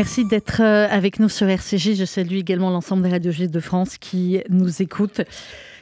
Merci d'être euh, avec nous sur RCJ. Je salue également l'ensemble des radios de France qui nous écoutent.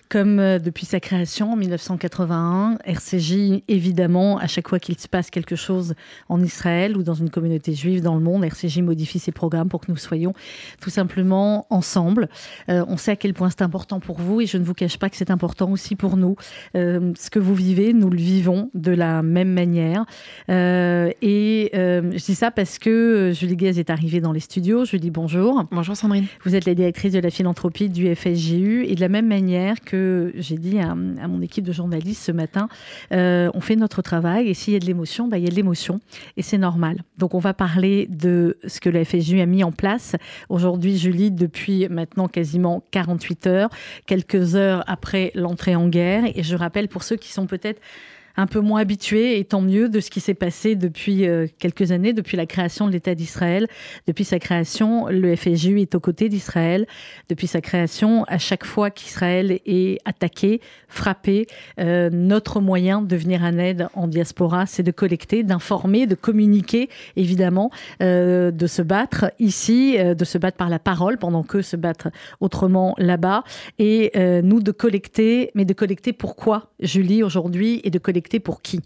Comme euh, depuis sa création en 1981, RCJ, évidemment, à chaque fois qu'il se passe quelque chose en Israël ou dans une communauté juive dans le monde, RCJ modifie ses programmes pour que nous soyons tout simplement ensemble. Euh, on sait à quel point c'est important pour vous et je ne vous cache pas que c'est important aussi pour nous. Euh, ce que vous vivez, nous le vivons de la même manière. Euh, et je dis ça parce que Julie Guez est arrivée dans les studios. Je lui dis bonjour. Bonjour Sandrine. Vous êtes la directrice de la philanthropie du FSGU et de la même manière que j'ai dit à, mon équipe de journalistes ce matin, euh, on fait notre travail et s'il y a de l'émotion, bah, il y a de l'émotion et c'est normal. Donc on va parler de ce que la FSU a mis en place. Aujourd'hui, Julie, depuis maintenant quasiment 48 heures, quelques heures après l'entrée en guerre. Et je rappelle pour ceux qui sont peut-être un peu moins habitué, et tant mieux, de ce qui s'est passé depuis euh, quelques années, depuis la création de l'État d'Israël. Depuis sa création, le FSJU est aux côtés d'Israël. Depuis sa création, à chaque fois qu'Israël est attaqué, frappé, euh, notre moyen de venir en aide en diaspora, c'est de collecter, d'informer, de communiquer, évidemment, euh, de se battre ici, de se battre par la parole, pendant que se battre autrement là-bas, et nous de collecter, mais de collecter pourquoi, Julie, aujourd'hui, et de collecter pour qui?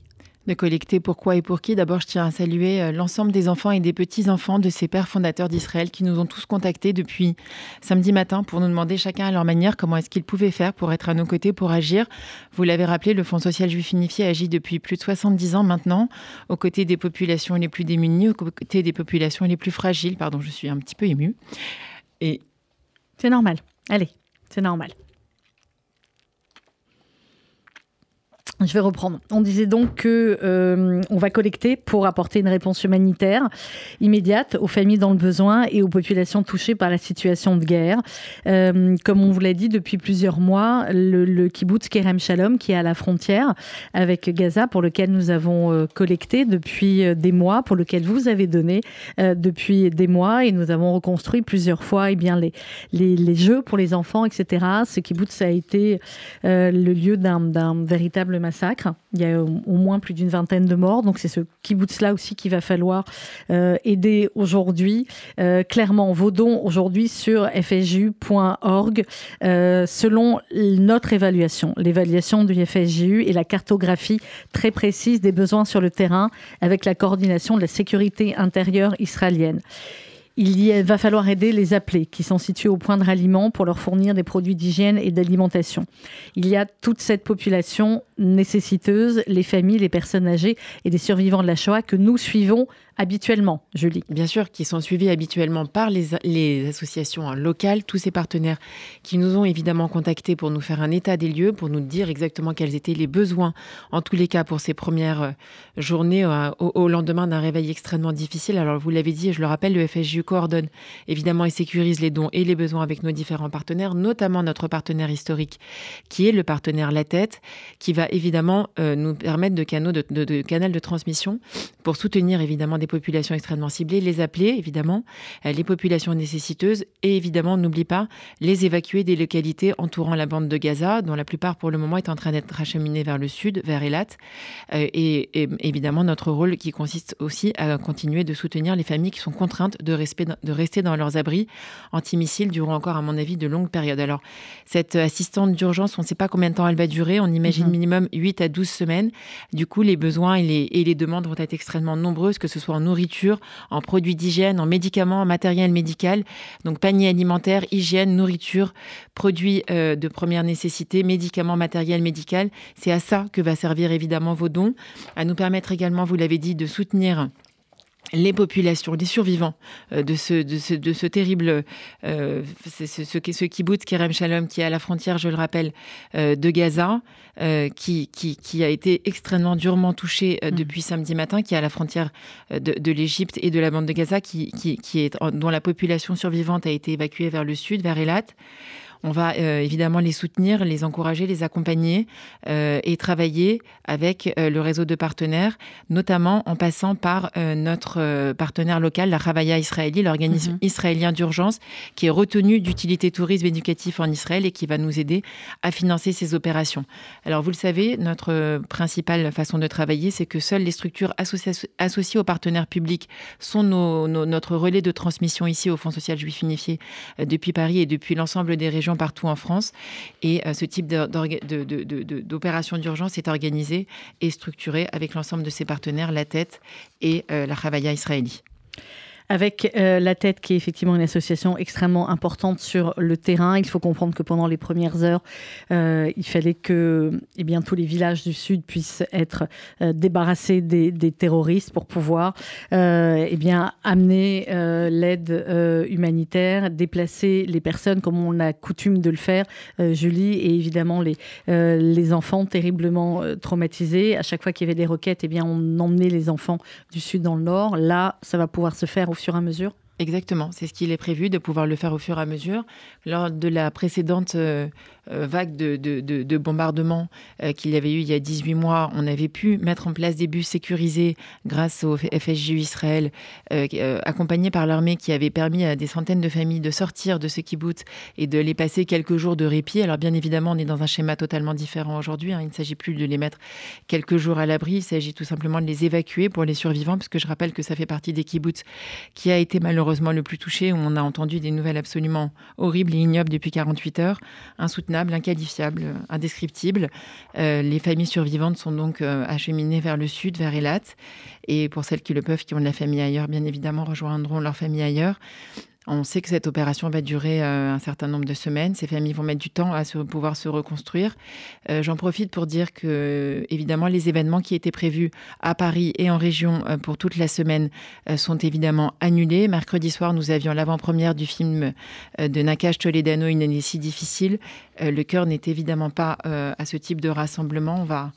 De collecter pourquoi et pour qui? D'abord, je tiens à saluer euh, l'ensemble des enfants et des petits-enfants de ces pères fondateurs d'Israël qui nous ont tous contactés depuis samedi matin pour nous demander chacun à leur manière comment est-ce qu'ils pouvaient faire pour être à nos côtés, pour agir. Vous l'avez rappelé, le Fonds social juif unifié agit depuis plus de 70 ans maintenant aux côtés des populations les plus démunies, aux côtés des populations les plus fragiles. Pardon, je suis un petit peu émue. Et... C'est normal. Allez, c'est normal. Je vais reprendre. On disait donc que euh, on va collecter pour apporter une réponse humanitaire immédiate aux familles dans le besoin et aux populations touchées par la situation de guerre. Euh, comme on vous l'a dit depuis plusieurs mois, le, le kibbutz Kerem Shalom qui est à la frontière avec Gaza, pour lequel nous avons euh, collecté depuis des mois, pour lequel vous avez donné depuis des mois, et nous avons reconstruit plusieurs fois, eh bien les, les, les jeux pour les enfants, etc. Ce kibbutz a été le lieu d'un véritable Il y a au moins plus d'une vingtaine de morts. Donc c'est ce kibbutz-là aussi qu'il va falloir euh, aider aujourd'hui. Euh, clairement, vos dons aujourd'hui sur fsju.org, euh, selon notre évaluation, l'évaluation du FSJU et la cartographie très précise des besoins sur le terrain avec la coordination de la sécurité intérieure israélienne il va falloir aider les appelés qui sont situés au point de ralliement pour leur fournir des produits d'hygiène et d'alimentation. Il y a toute cette population nécessiteuse, les familles, les personnes âgées et des survivants de la Shoah que nous suivons habituellement, Julie. Bien sûr, qui sont suivis habituellement par les, associations locales, tous ces partenaires qui nous ont évidemment contactés pour nous faire un état des lieux, pour nous dire exactement quels étaient les besoins, en tous les cas pour ces premières euh, journées euh, au, au lendemain d'un réveil extrêmement difficile. Alors vous l'avez dit, je le rappelle, le FSJU coordonne évidemment et sécurise les dons et les besoins avec nos différents partenaires, notamment notre partenaire historique qui est le partenaire La Tête, qui va évidemment euh, nous permettre de, canaux de, de, de canal de transmission pour soutenir évidemment des populations extrêmement ciblées, les appeler évidemment, euh, les populations nécessiteuses et évidemment, n'oublie pas, les évacuer des localités entourant la bande de Gaza, dont la plupart pour le moment est en train d'être acheminée vers le sud, vers Elat. Euh, et, et, évidemment, notre rôle qui consiste aussi à continuer de soutenir les familles qui sont contraintes de, respect, de rester dans leurs abris antimissiles durant encore, à mon avis, de longues périodes. Alors, cette assistante d'urgence, on ne sait pas combien de temps elle va durer, on imagine mmh. minimum 8 à 12 semaines. Du coup, les besoins et les, et les demandes vont être extrêmement nombreuses, que ce soit en nourriture, en produits d'hygiène, en médicaments, en matériel médical, donc panier alimentaire, hygiène, nourriture, produits euh, de première nécessité, médicaments, matériel médical. C'est à ça que va servir évidemment vos dons, à nous permettre également, vous l'avez dit, de soutenir les populations, les survivants euh, de ce, de ce, de ce terrible, euh, ce, ce, ce kibbutz Kerem Shalom qui est à la frontière, je le rappelle, euh, de Gaza, euh, qui, qui, qui a été extrêmement durement touché euh, depuis mmh. samedi matin, qui est à la frontière de, de l'Égypte et de la bande de Gaza, qui, qui, qui est, dont la population survivante a été évacuée vers le sud, vers Elat. On va évidemment les soutenir, les encourager, les accompagner et travailler avec le réseau de partenaires, notamment en passant par notre partenaire local, la Ravaya Israéli, l'organisme mhm. israélien d'urgence, qui est retenu d'utilité tourisme éducatif en Israël et qui va nous aider à financer ces opérations. Alors vous le savez, notre principale façon de travailler, c'est que seules les structures associées aux partenaires publics sont notre relais de transmission ici au Fonds social juif unifié euh, depuis Paris et depuis l'ensemble des régions partout en France. Et euh, ce type d'opération d'urgence est organisé et structuré avec l'ensemble de ses partenaires, la tête et euh, la Chavaya israélie avec euh, la tête qui est effectivement une association extrêmement importante sur le terrain. Il faut comprendre que pendant les premières heures, euh, il fallait que eh bien, tous les villages du Sud puissent être euh, débarrassés des, terroristes pour pouvoir eh bien, amener l'aide humanitaire, déplacer les personnes comme on a coutume de le faire, Julie, et évidemment les, les enfants terriblement traumatisés. À chaque fois qu'il y avait des roquettes, eh bien, on emmenait les enfants du Sud dans le Nord. Là, ça va pouvoir se faire au à mesure Exactement, c'est ce qu'il est prévu de pouvoir le faire au fur et à mesure. Lors de la précédente euh, euh, vague de, de, bombardements euh, qu'il y avait eu il y a 18 mois, on avait pu mettre en place des bus sécurisés grâce au FSJU Israël, accompagnés par l'armée qui avait permis à des centaines de familles de sortir de ce kibbutz et de les passer quelques jours de répit. Alors bien évidemment, on est dans un schéma totalement différent aujourd'hui. Hein. Il ne s'agit plus de les mettre quelques jours à l'abri, il s'agit tout simplement de les évacuer pour les survivants, puisque je rappelle que ça fait partie des kibbutz qui a été malheureusement le plus touché, où on a entendu des nouvelles absolument horribles et ignobles depuis 48 heures, insoutenables, inqualifiables, indescriptibles. Euh, les familles survivantes sont donc euh, acheminées vers le sud, vers Elat. Et pour celles qui le peuvent, qui ont de la famille ailleurs, bien évidemment, rejoindront leur famille ailleurs. On sait que cette opération va durer euh, un certain nombre de semaines. Ces familles vont mettre du temps à pouvoir se reconstruire. Euh, j'en profite pour dire que, évidemment, les événements qui étaient prévus à Paris et en région euh, pour toute la semaine sont évidemment annulés. Mercredi soir, nous avions l'avant-première du film de Nakash Toledano, Une année si difficile. le cœur n'est évidemment pas à ce type de rassemblement. On va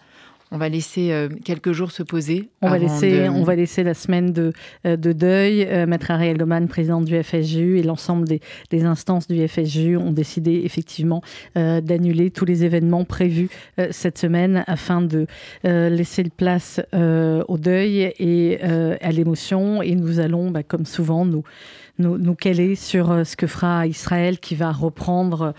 on va laisser euh, quelques jours se poser. On va, laisser, on va laisser la semaine de, euh, de deuil. Euh, Maître Ariel Goman, président du FSJU, et l'ensemble des, des, instances du FSJU ont décidé effectivement d'annuler tous les événements prévus cette semaine afin de laisser place au deuil et à l'émotion. Et nous allons, bah, comme souvent, nous nous, caler sur euh, ce que fera Israël qui va reprendre,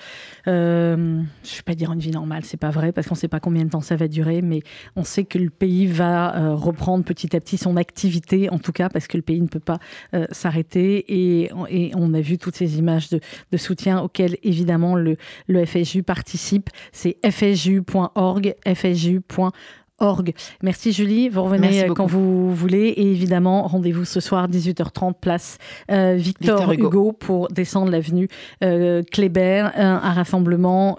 euh, je ne vais pas dire une vie normale, c'est pas vrai parce qu'on ne sait pas combien de temps ça va durer, mais on sait que le pays va euh, reprendre petit à petit son activité, en tout cas parce que le pays ne peut pas s'arrêter et, on a vu toutes ces images de, soutien auxquelles évidemment le, le FSJU participe. C'est fsju.org, fsju.org Merci Julie, vous revenez euh, quand vous voulez et évidemment rendez-vous ce soir 18h30 place euh, Victor, Hugo. pour descendre l'avenue euh, Kléber, un, rassemblement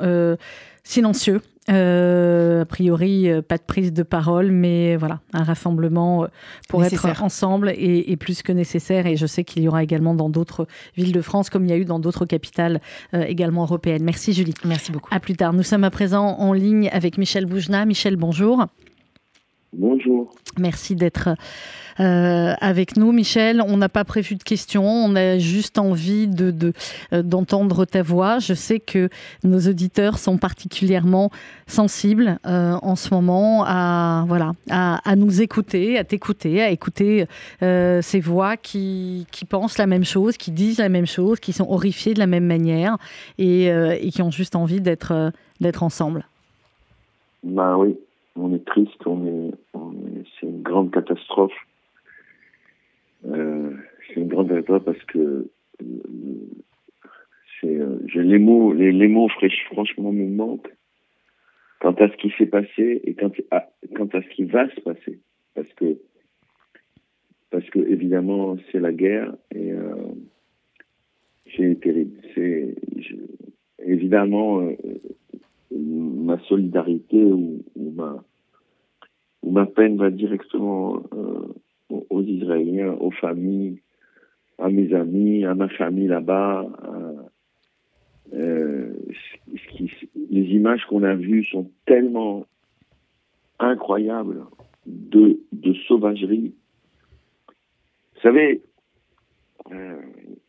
silencieux. a priori, pas de prise de parole, mais voilà, un rassemblement pour être ensemble et, plus que nécessaire. Et je sais qu'il y aura également dans d'autres villes de France, comme il y a eu dans d'autres capitales également européennes. Merci Julie. Merci beaucoup. À plus tard. Nous sommes à présent en ligne avec Michel Boujna. Michel, bonjour. Bonjour. Merci d'être euh, avec nous, Michel. On n'a pas prévu de questions, on a juste envie de, euh, d'entendre ta voix. Je sais que nos auditeurs sont particulièrement sensibles euh, en ce moment à, voilà, à, nous écouter, à t'écouter, à écouter ces voix qui, qui, pensent la même chose, qui disent la même chose, qui sont horrifiées de la même manière et, et qui ont juste envie d'être, d'être ensemble. Ben oui, on est triste, on est, c'est une grande catastrophe. Euh, c'est une grande catastrophe parce que euh, c'est, euh, les mots, les, les mots franchement me manquent quant à ce qui s'est passé et quant à, quant à ce qui va se passer, parce que parce que évidemment c'est la guerre et euh, c'est terrible. C'est évidemment euh, ma solidarité ou, ma, ou ma peine va directement euh, aux Israéliens, aux familles, à mes amis, à ma famille là-bas. Euh, les images qu'on a vues sont tellement incroyables de, sauvagerie. Vous savez, euh,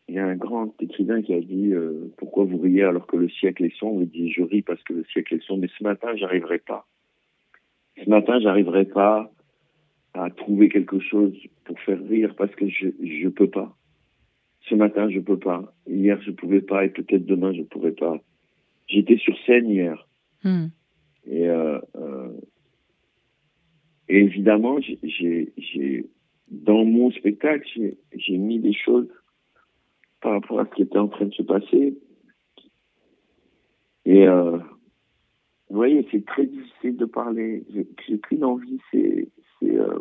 il y a un grand écrivain qui a dit euh, pourquoi vous riez alors que le siècle est sombre? Il dit je ris parce que le siècle est sombre, mais ce matin j'arriverai pas. Ce matin j'arriverai pas à trouver quelque chose pour faire rire parce que je je peux pas. Ce matin je peux pas. Hier je pouvais pas et peut-être demain je pourrai pas. J'étais sur scène hier Hmm. et, euh, euh, et évidemment j'ai j'ai dans mon spectacle j'ai j'ai mis des choses par rapport à ce qui était en train de se passer. Et euh, vous voyez, c'est très difficile de parler. J'ai qu'une envie, c'est euh,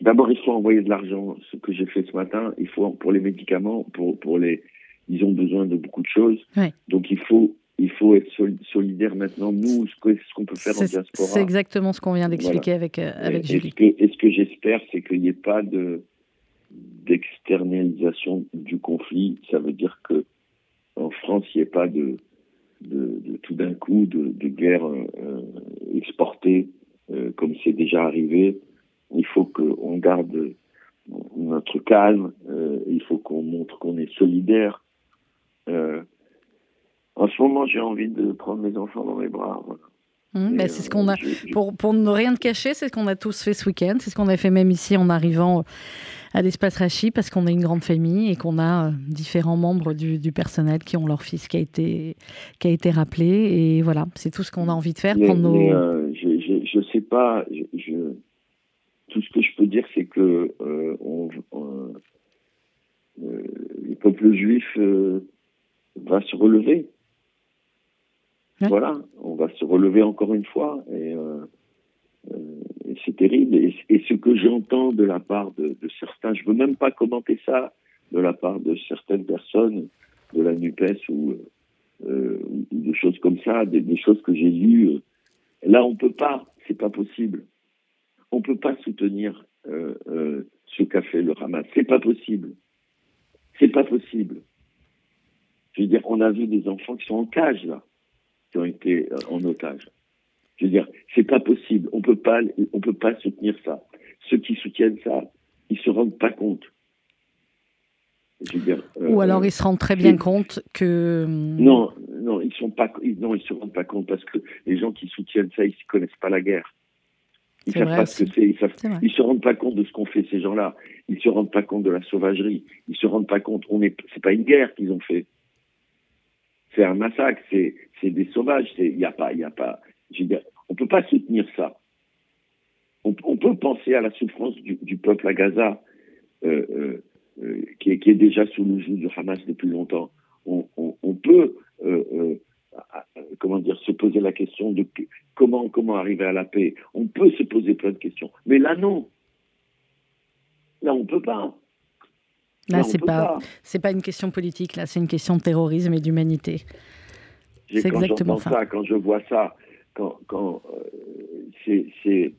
d'abord il faut envoyer de l'argent. Ce que j'ai fait ce matin, il faut pour les médicaments, pour pour les, ils ont besoin de beaucoup de choses. Ouais. Donc il faut il faut être sol- solidaire maintenant. Nous, ce qu'on peut faire en diaspora. c'est exactement ce qu'on vient d'expliquer avec, euh, avec Et- Julie. Et ce que, et ce que j'espère, c'est qu'il n'y ait pas de d'externalisation du conflit. Ça veut dire que en France, il n'y ait pas de, tout d'un coup de, guerre euh, exportée euh, comme c'est déjà arrivé. Il faut qu'on garde notre calme. euh, il faut qu'on montre qu'on est solidaire. En ce moment, j'ai envie de prendre mes enfants dans mes bras. Et, bah, c'est ce euh, qu'on a. je- je- Pour, pour ne rien te cacher, c'est ce qu'on a tous fait ce week-end. C'est ce qu'on a fait même ici en arrivant à l'espace Rachi, parce qu'on est une grande famille et qu'on a euh, différents membres du, du personnel qui ont leur fils qui a été, qui a été rappelé. Et voilà, c'est tout ce qu'on a envie de faire. Mais, nos... mais, euh, je, je sais pas. Je, je- tout ce que je peux dire, c'est que euh, on, on- euh, le peuple juif euh, va se relever. Voilà, on va se relever encore une fois. Et, euh, euh, c'est terrible. Et, ce que j'entends de la part de, de certains, je veux même pas commenter ça, de la part de certaines personnes de la NUPES ou, euh, ou des choses comme ça, des, choses que j'ai lues. euh, Là, on peut pas, c'est pas possible. On peut pas soutenir euh, euh, ce qu'a fait le Hamas. C'est pas possible. C'est pas possible. Je veux dire, on a vu des enfants qui sont en cage là, qui ont été euh, en otage. Je veux dire, c'est pas possible. On peut pas, on peut pas soutenir ça. Ceux qui soutiennent ça, ils se rendent pas compte. Je veux dire, euh, Ou alors ils se rendent très bien compte que. hum, non, non, ils sont pas, non, ils se rendent pas compte parce que les gens qui soutiennent ça, ils ne connaissent pas la guerre. Ils savent pas ce que c'est. Ils savent, ils se rendent pas compte de ce qu'ont fait ces gens-là. Ils se rendent pas compte de la sauvagerie. Ils se rendent pas compte. On est, c'est pas une guerre qu'ils ont fait. C'est un massacre. C'est, des sauvages. Il y a pas, il a pas. On peut pas soutenir ça. On, peut penser à la souffrance du, peuple à Gaza, euh, euh, euh, qui, est, déjà sous le joug du Hamas depuis longtemps. On, on, peut, comment dire, se poser la question de comment comment arriver à la paix. On peut se poser plein de questions, mais là non. Là on peut pas. Là, c'est pas, c'est pas une question politique. Là, c'est une question de terrorisme et d'humanité. C'est exactement ça. ça, quand je vois ça, quand, quand euh, c'est,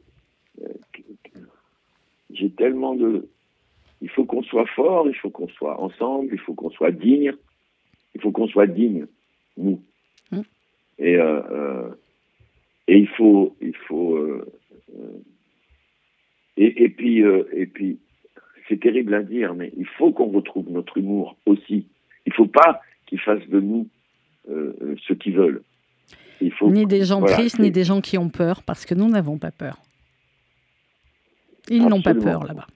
euh, j'ai tellement de, il faut qu'on soit fort, il faut qu'on soit ensemble, il faut qu'on soit digne, il faut qu'on soit digne, nous. Mm. Et euh, euh, et il faut, il faut, et, et puis et puis, c'est terrible à dire, mais il faut qu'on retrouve notre humour aussi. Il faut pas qu'ils fassent de nous euh, euh, ce qu'ils veulent. Il faut Ni des gens voilà, tristes, ni des gens qui ont peur, parce que nous n'avons pas peur. Ils n'ont pas peur là-bas.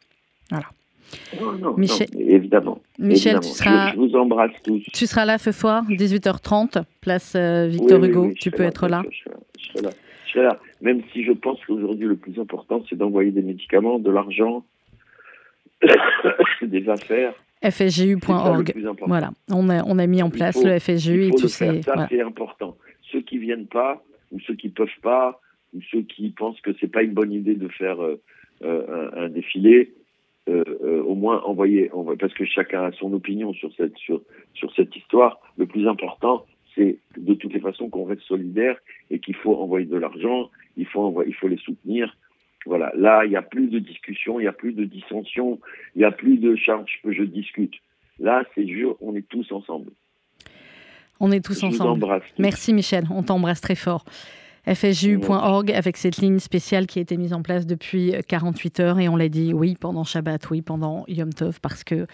Non, non, Michel- non, évidemment. Michel, évidemment. tu seras, Je, je vous embrasse tous. tu seras là ce soir, 18h30, place euh, Victor Oui, Hugo. oui, tu peux être bien là. sûr, Je serai, je serai là. Je serai là. Même si je pense qu'aujourd'hui, le plus important, c'est d'envoyer des médicaments, de l'argent, des affaires. FSGU.org. Voilà, on a, on a mis en place faut- le FSGU Il et tu sais. Ça, voilà. c'est important. Ceux qui viennent pas, ou ceux qui peuvent pas, ou ceux qui pensent que c'est pas une bonne idée de faire euh, euh, un, un défilé, euh, euh, au moins envoyer, envoyer- parce que chacun a son opinion sur cette sur sur cette histoire. Le plus important, c'est de toutes les façons qu'on reste solidaire et qu'il faut envoyer de l'argent, il faut envoyer, il faut les soutenir. Voilà. Là, il n'y a plus de discussion, il n'y a plus de dissension, il n'y a plus de charge que je discute. Là, c'est jure, on est tous ensemble. On est tous je vous ensemble. embrasse. tous. Merci Michel, on t'embrasse très fort. FSJU.org avec cette ligne spéciale qui a été mise en place depuis 48 heures et on l'a dit oui pendant Shabbat, oui pendant Yom Tov parce que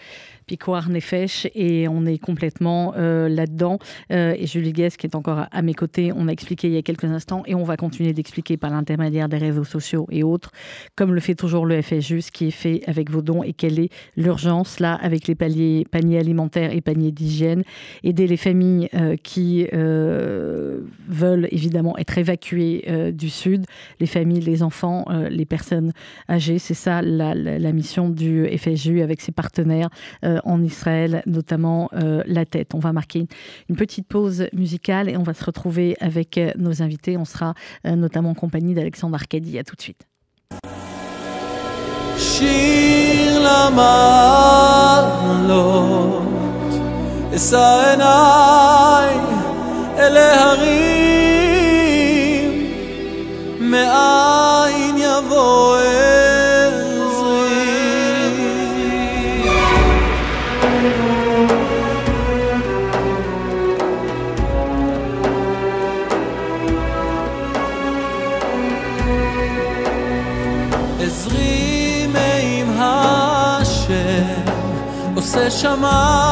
Picoir Nefesh et on est complètement euh, là-dedans. Euh, et Julie Guest qui est encore à, mes côtés, on a expliqué il y a quelques instants et on va continuer d'expliquer par l'intermédiaire des réseaux sociaux et autres, comme le fait toujours le FSJU, ce qui est fait avec vos dons et quelle est l'urgence là avec les paniers, paniers alimentaires et paniers d'hygiène, aider les familles euh, qui veulent évidemment être évacuées euh, du Sud, les familles, les enfants, euh, les personnes âgées. C'est ça la, mission du FSU avec ses partenaires euh, en Israël, notamment La Tête. On va marquer une petite pause musicale et on va se retrouver avec nos invités. On sera notamment en compagnie d'Alexandre Arcadi. À tout de suite. מאין יבוא עזרי. עזרי מעם השם עושה שמיים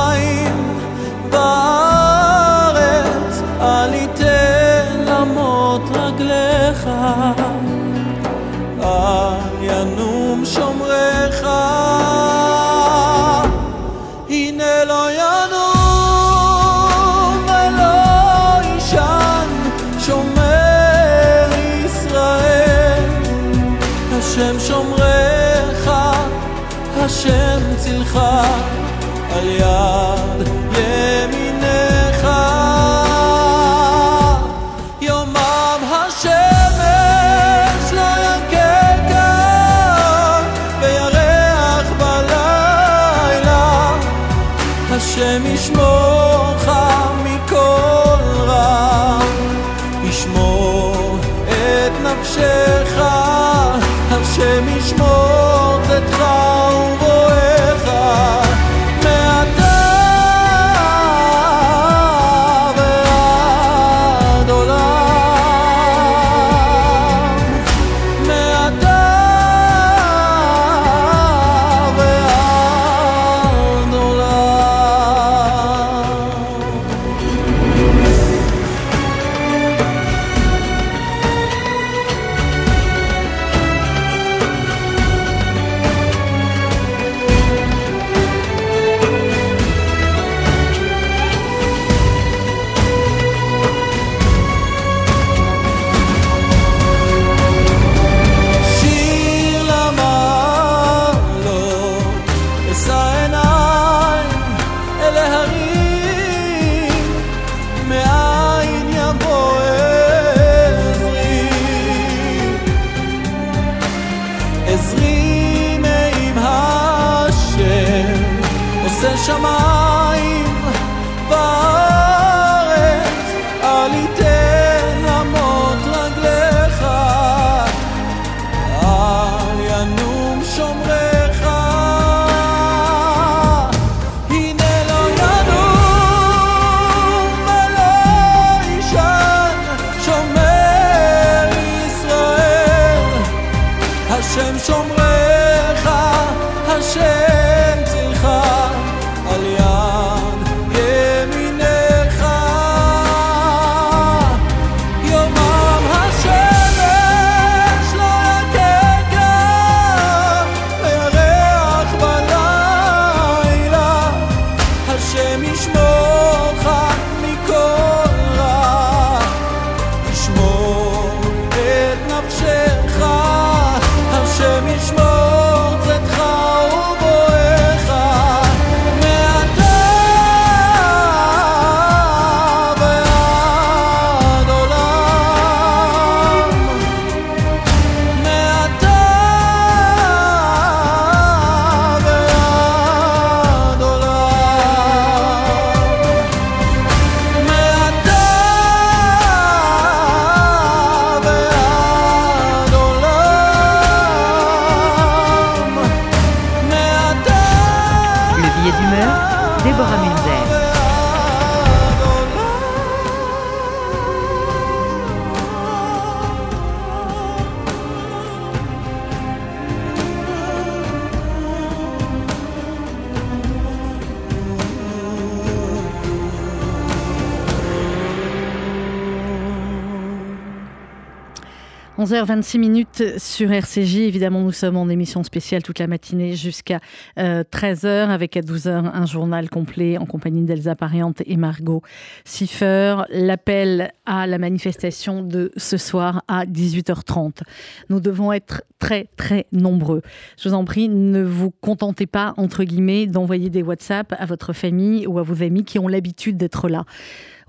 11h26 minutes sur RCJ. Évidemment, nous sommes en émission spéciale toute la matinée jusqu'à 13h euh, avec à 12h un journal complet en compagnie d'Elsa Pariante et Margot Siffer. L'appel à la manifestation de ce soir à 18h30. Nous devons être très très nombreux. Je vous en prie, ne vous contentez pas entre guillemets d'envoyer des WhatsApp à votre famille ou à vos amis qui ont l'habitude d'être là.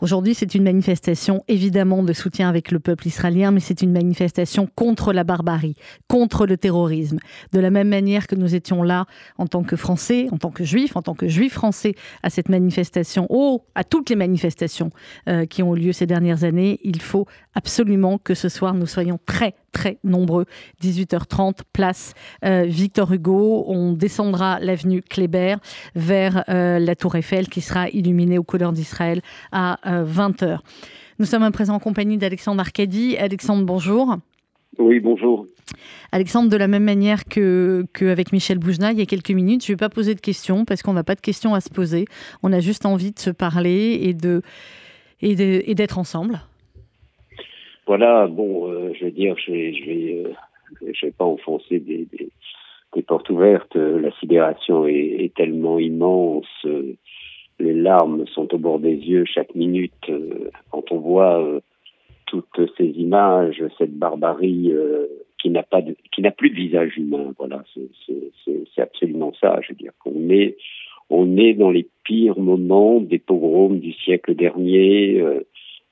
Aujourd'hui, c'est une manifestation évidemment de soutien avec le peuple israélien, mais c'est une manifestation contre la barbarie, contre le terrorisme. De la même manière que nous étions là en tant que Français, en tant que Juifs, en tant que Juifs français à cette manifestation, oh, à toutes les manifestations euh, qui ont eu lieu ces dernières années, il faut absolument que ce soir nous soyons très très nombreux. 18h30, place euh, Victor Hugo. On descendra l'avenue Kléber vers euh, la Tour Eiffel qui sera illuminée aux couleurs d'Israël à 20h. Euh, Nous sommes à présent en compagnie d'Alexandre Arcadi. Alexandre, bonjour. Oui, bonjour. Alexandre, de la même manière qu'avec Michel Boujna, il y a quelques minutes, je ne vais pas poser de questions parce qu'on n'a pas de questions à se poser. On a juste envie de se parler et d'être ensemble. Voilà, bon, euh, je veux dire, je vais, je vais, euh, je vais pas enfoncer des, portes ouvertes. La sidération est, tellement immense, les larmes sont au bord des yeux chaque minute quand on voit toutes ces images, cette barbarie qui n'a pas qui n'a plus de visage humain. Voilà, c'est absolument ça. Je veux dire qu'on est, on est dans les pires moments des pogroms du siècle dernier. Euh, euh,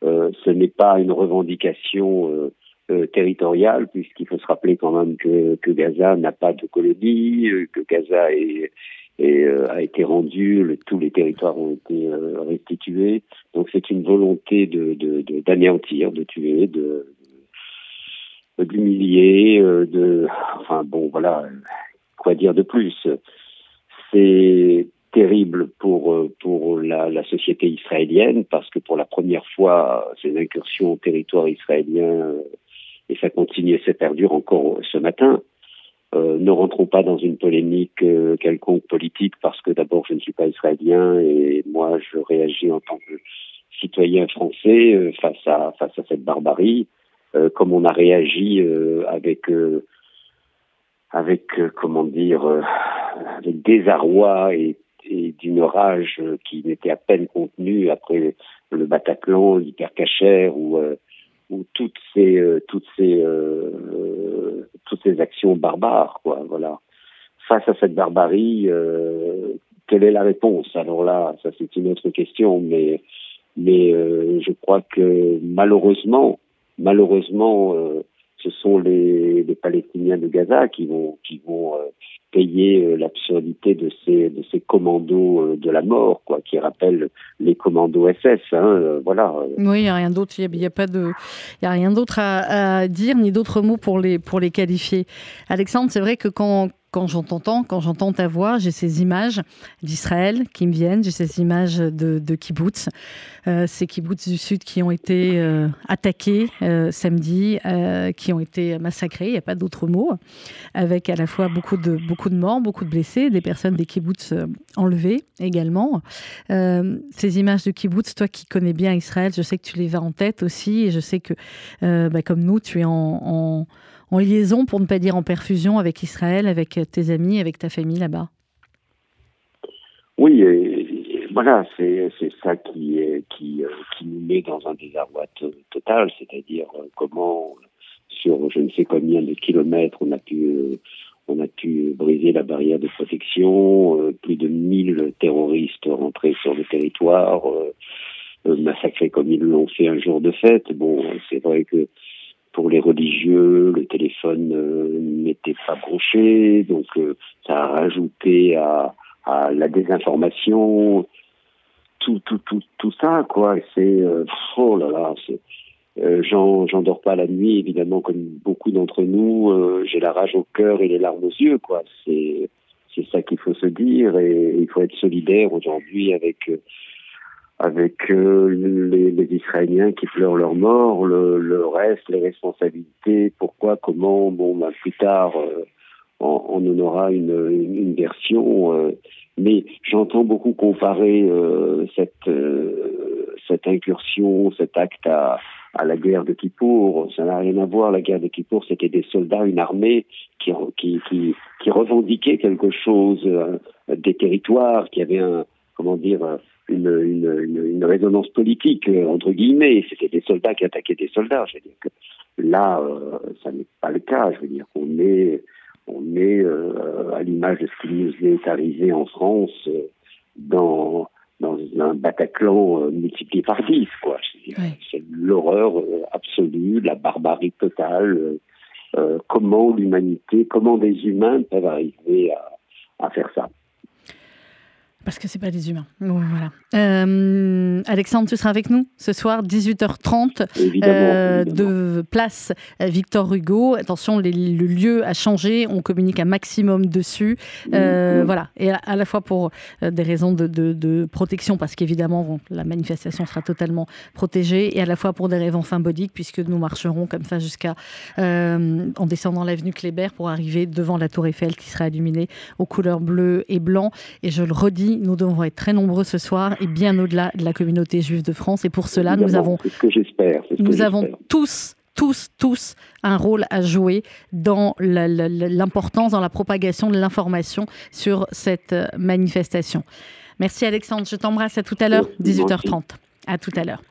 ce n'est pas une revendication euh, euh, territoriale, puisqu'il faut se rappeler quand même que, que Gaza n'a pas de colonie, que Gaza est, est, a été rendu, le, tous les territoires ont été restitués. Donc c'est une volonté de d'anéantir, de, de, tuer, de d'humilier, de enfin bon voilà, quoi dire de plus. C'est terrible pour euh, pour la, la, société israélienne parce que pour la première fois ces incursions au territoire israélien euh, et ça continue et ça perdure encore ce matin euh, ne rentrons pas dans une polémique euh, quelconque politique parce que d'abord je ne suis pas israélien et moi je réagis en tant que citoyen français face à face à cette barbarie. Comme on a réagi avec avec comment dire avec désarroi et et d'une rage qui n'était à peine contenue après le Bataclan, l'hypercacher ou euh, ou toutes ces euh, toutes ces euh, toutes ces actions barbares quoi voilà. Face à cette barbarie quelle est la réponse? Alors là ça c'est une autre question mais mais je crois que malheureusement malheureusement ce sont les, les Palestiniens de Gaza qui vont qui vont payer euh, l'absurdité de ces de ces commandos euh, de la mort, quoi, qui rappellent les commandos SS. Hein, euh, voilà. Oui, il n'y a rien d'autre. Il n'y a, pas de, il y a rien d'autre à, à, dire ni d'autres mots pour les pour les qualifier. Alexandre, c'est vrai que quand quand j'entends, quand j'entends ta voix, j'ai ces images d'Israël qui me viennent, j'ai ces images de, de kibbutz, euh, ces kibbutz du Sud qui ont été euh, attaqués euh, samedi, qui ont été massacrés, il n'y a pas d'autre mot, avec à la fois beaucoup de, beaucoup de morts, beaucoup de blessés, des personnes des kibbutz enlevées également. Ces images de kibbutz, toi qui connais bien Israël, je sais que tu les as en tête aussi, et je sais que, bah, comme nous, tu es en en liaison, pour ne pas dire en perfusion, avec Israël, avec tes amis, avec ta famille là-bas Oui, voilà, c'est ça qui, qui, qui nous met dans un désarroi total, c'est-à-dire euh, comment, sur je ne sais combien de kilomètres, on a pu, euh, on a pu briser la barrière de protection, euh, plus de 1000 terroristes rentrés sur le territoire, massacrés comme ils l'ont fait un jour de fête. Bon, c'est vrai que pour les religieux, le téléphone euh, n'était pas branché, donc euh, ça a rajouté à, la désinformation, tout, ça, quoi. C'est euh, oh là là, euh, j'en dors pas la nuit, évidemment, comme beaucoup d'entre nous. J'ai la rage au cœur et les larmes aux yeux, quoi. C'est ça qu'il faut se dire et il faut être solidaire aujourd'hui avec avec euh, les, les, Israéliens qui pleurent leur mort, le, le, reste, les responsabilités, pourquoi, comment, bon, ben, plus tard, euh, on, on, en aura une, une, version. Euh, mais j'entends beaucoup comparer cette, cette incursion, cet acte à, à la guerre de Kippour. Ça n'a rien à voir. La guerre de Kippour, c'était des soldats, une armée qui, qui, qui, qui revendiquait quelque chose, euh, des territoires, qui avait un, comment dire, une, une, une, résonance politique, euh, entre guillemets. C'était des soldats qui attaquaient des soldats. Je veux dire que là, euh, ça n'est pas le cas. Je veux dire qu'on est, on est à l'image de ce qui nous est arrivé en France dans dans un Bataclan euh, multiplié par dix, quoi. C'est l'horreur euh, absolue, la barbarie totale. Euh, comment l'humanité, comment des humains peuvent arriver à, à faire ça parce que c'est pas des humains. voilà. Euh, Alexandre, tu seras avec nous ce soir, 18h30, euh, de place Victor Hugo. Attention, le lieu a changé, on communique un maximum dessus. Euh, voilà, et à, la fois pour des raisons de, protection, parce qu'évidemment, la manifestation sera totalement protégée, et à la fois pour des raisons symboliques, puisque nous marcherons comme ça jusqu'à, en descendant l'avenue Kléber pour arriver devant la Tour Eiffel qui sera illuminée aux couleurs bleues et blanc. Et je le redis, nous devons être très nombreux ce soir et bien au-delà de la communauté juive de France. Et pour cela, nous avons, ce que j'espère, nous avons tous tous, tous un rôle à jouer dans l'importance, dans la propagation de l'information sur cette euh, manifestation. Merci Alexandre, je t'embrasse à tout à l'heure, 18h30. À tout à l'heure.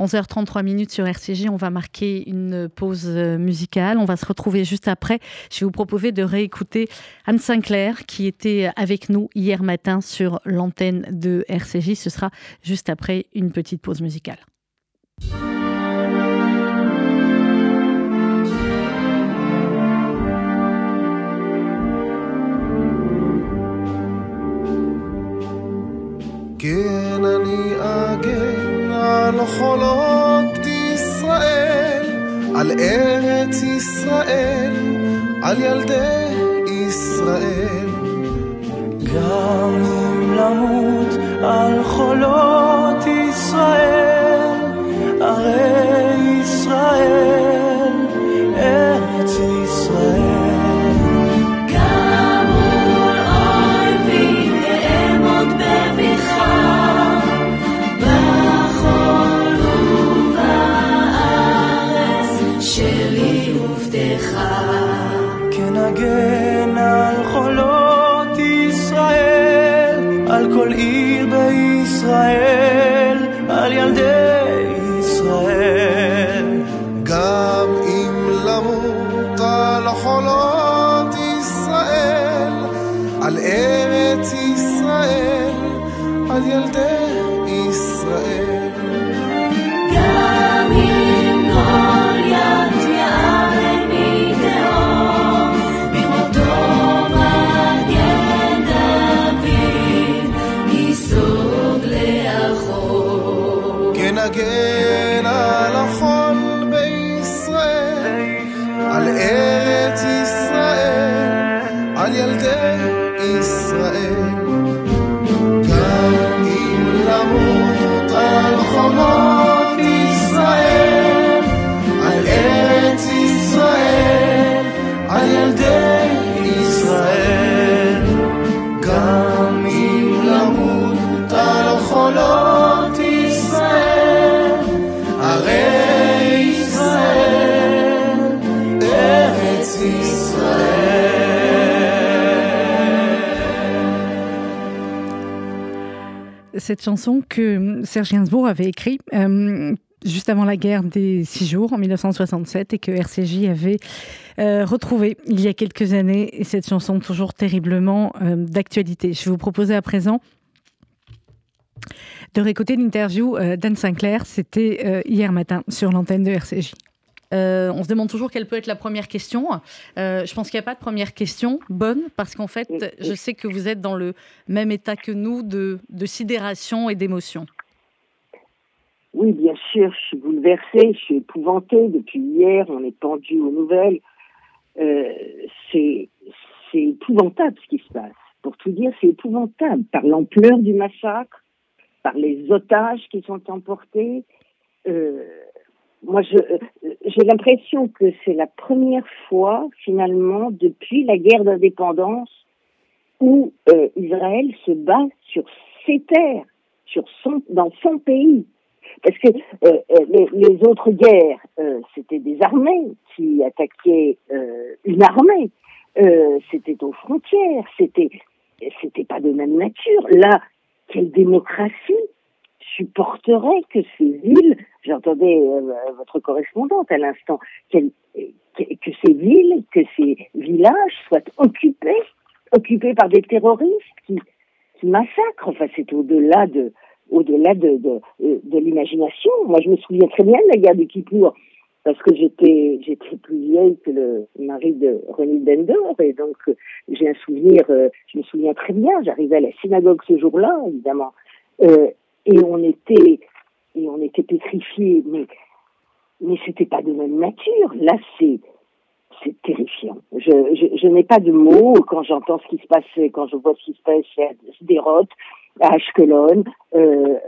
11h33 minutes sur RCJ. On va marquer une pause euh, musicale. On va se retrouver juste après. Je vais vous proposer de réécouter Anne Sinclair qui était avec nous hier matin sur l'antenne de RCJ. Ce sera juste après une petite pause musicale. חולות ישראל, על ארץ ישראל, על ילדי ישראל. גם אם למות על חולות ישראל, ערי ישראל, again. Cette chanson que Serge Gainsbourg avait écrite euh, juste avant la guerre des six jours en 1967 et que RCJ avait euh, retrouvé il y a quelques années. Et cette chanson toujours terriblement euh, d'actualité. Je vous proposer à présent de réécouter l'interview d'Anne Sinclair. C'était hier matin sur l'antenne de RCJ. Euh, on se demande toujours quelle peut être la première question. Euh, je pense qu'il n'y a pas de première question bonne parce qu'en fait, je sais que vous êtes dans le même état que nous de, sidération et d'émotion. Oui, bien sûr, je suis bouleversée, je suis épouvantée. Depuis hier, on est pendu aux nouvelles. Euh, c'est épouvantable ce qui se passe. Pour tout dire, c'est épouvantable par l'ampleur du massacre, par les otages qui sont emportés. Moi, je j'ai l'impression que c'est la première fois, finalement, depuis la guerre d'indépendance, où euh, Israël se bat sur ses terres, sur son, dans son pays. Parce que euh, euh, les, autres guerres, euh, c'était des armées qui attaquaient euh, une armée. Euh, c'était aux frontières. C'était, c'était pas de même nature. Là, quelle démocratie supporterait que ces villes, j'entendais euh, votre correspondante à l'instant, que, ces villes, que ces villages soient occupés, occupés par des terroristes qui, massacrent. Enfin, c'est au-delà de, au-delà de, l'imagination. Moi, je me souviens très bien de la guerre de Kippour parce que j'étais j'étais plus vieille que le mari de René Bender et donc euh, j'ai un souvenir euh, je me souviens très bien j'arrivais à la synagogue ce jour-là évidemment et on était et on était pétrifiés mais mais c'était pas de même nature là c'est c'est terrifiant. Je, je, n'ai pas de mots quand j'entends ce qui se passe, quand je vois ce qui se passe à Sderot, à Ashkelon, euh,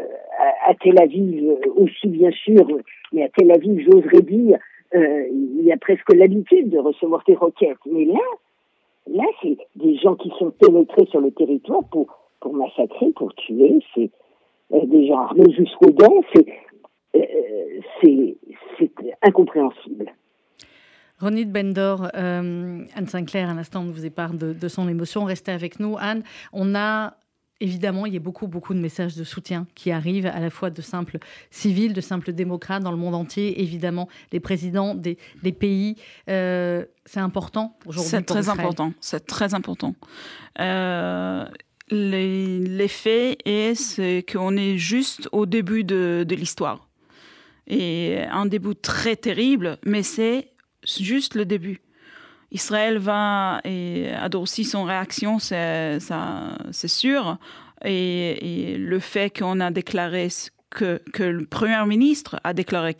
à, Tel Aviv aussi bien sûr, mais à Tel Aviv, j'oserais dire, euh, il y a presque l'habitude de recevoir des roquettes. Mais là, là, c'est des gens qui sont pénétrés sur le territoire pour, pour massacrer, pour tuer. C'est des gens armés jusqu'aux dents. C'est euh, incompréhensible. Ronit Bendor, euh, Anne Sinclair, à l'instant, vous épargne de, de son émotion. Restez avec nous. Anne, on a évidemment, il y a beaucoup, beaucoup de messages de soutien qui arrivent, à la fois de simples civils, de simples démocrates dans le monde entier, évidemment, les présidents des, des pays. Euh, c'est important aujourd'hui. C'est très important. C'est très important. L'effet est qu'on est juste au début de, l'histoire. Et un début très terrible, mais c'est juste le début. Israël va et adoucir son réaction, c'est sûr. Et, le fait qu'on a déclaré que, le Premier ministre a déclaré